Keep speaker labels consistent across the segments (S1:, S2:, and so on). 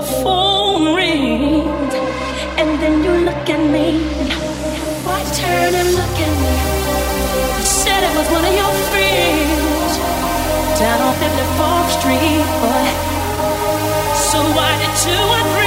S1: the phone rings, and then you look at me. Why turn and look at me? You said it was one of your friends down on 54th Street, boy. So why did you?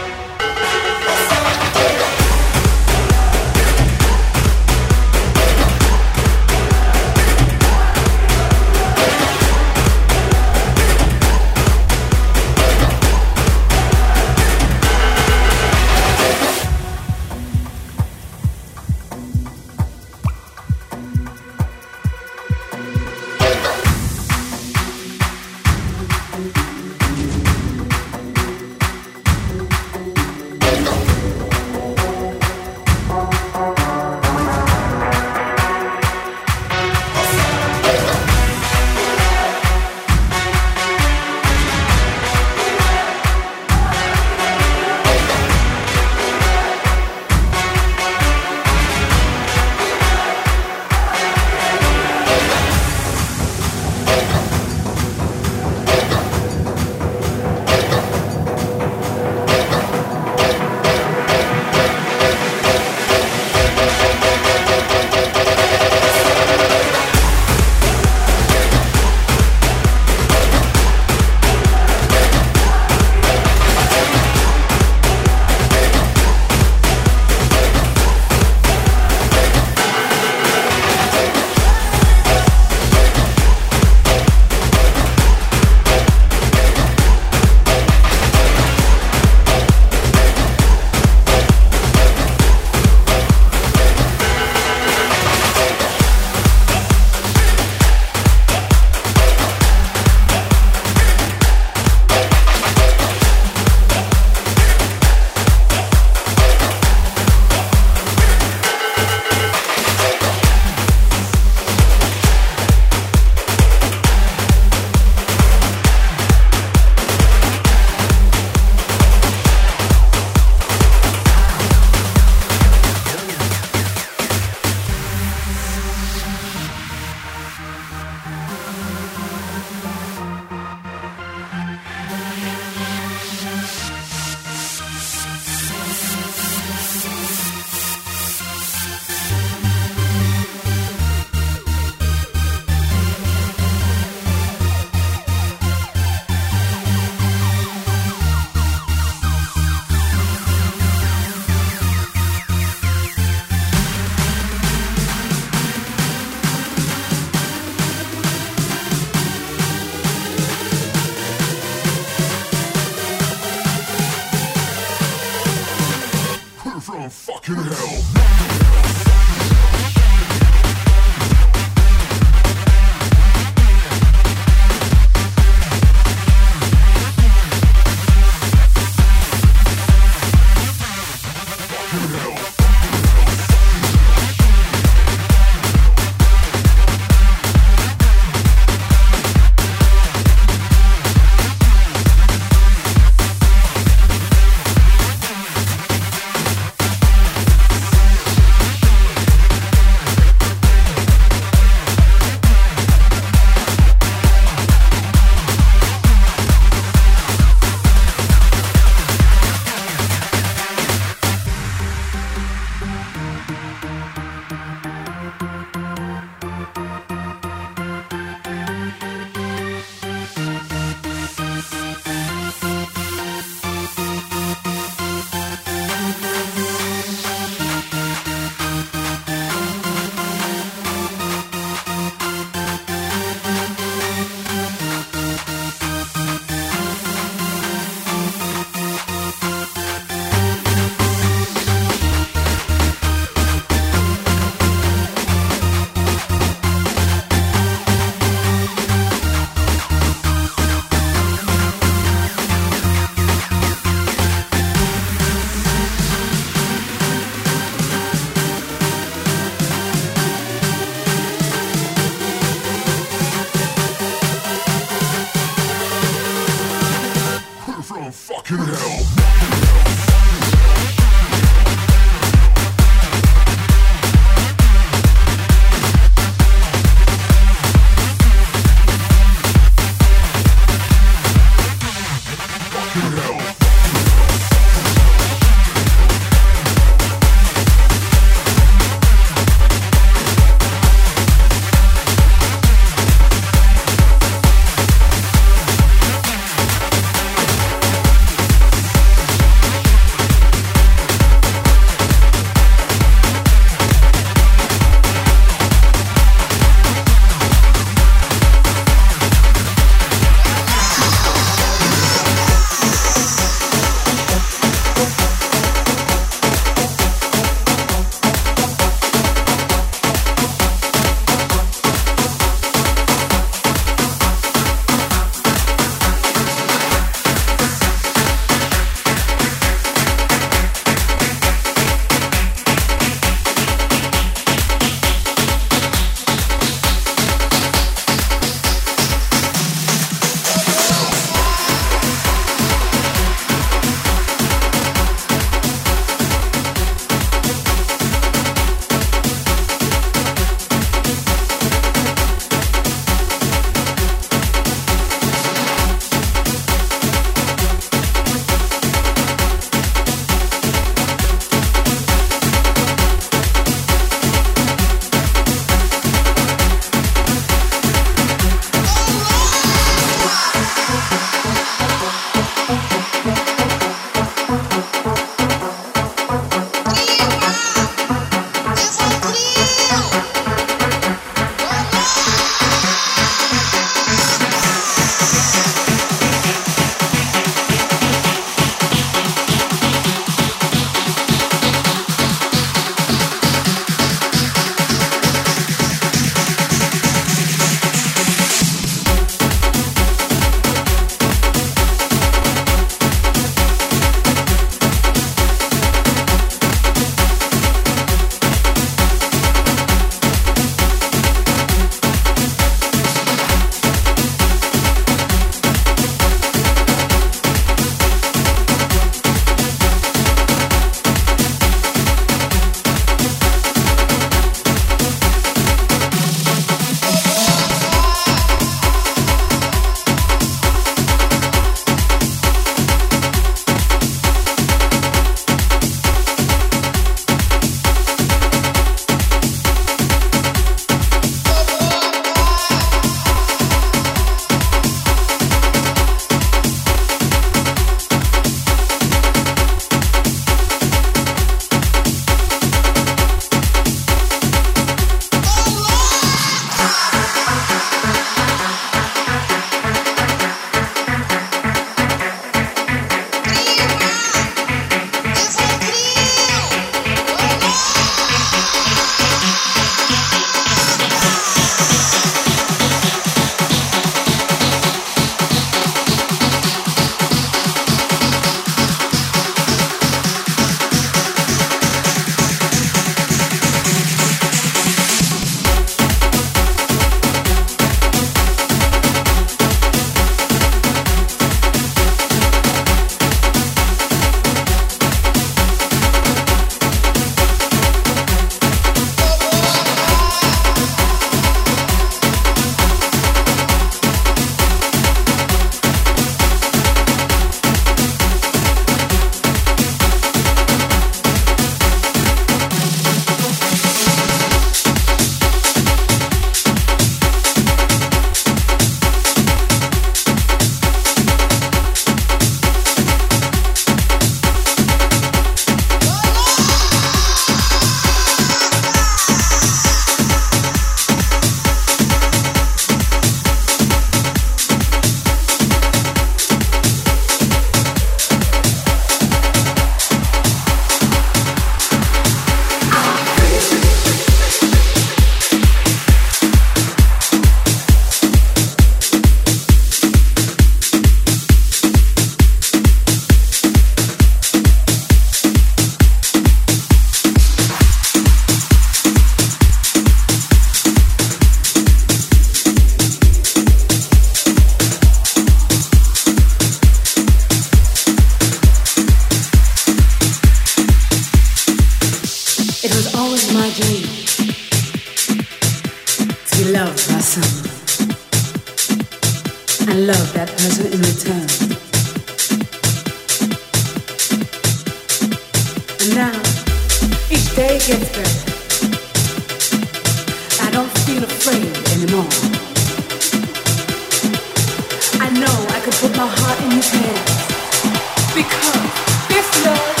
S2: with my heart in his hands. Because this love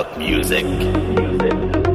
S3: about music. music.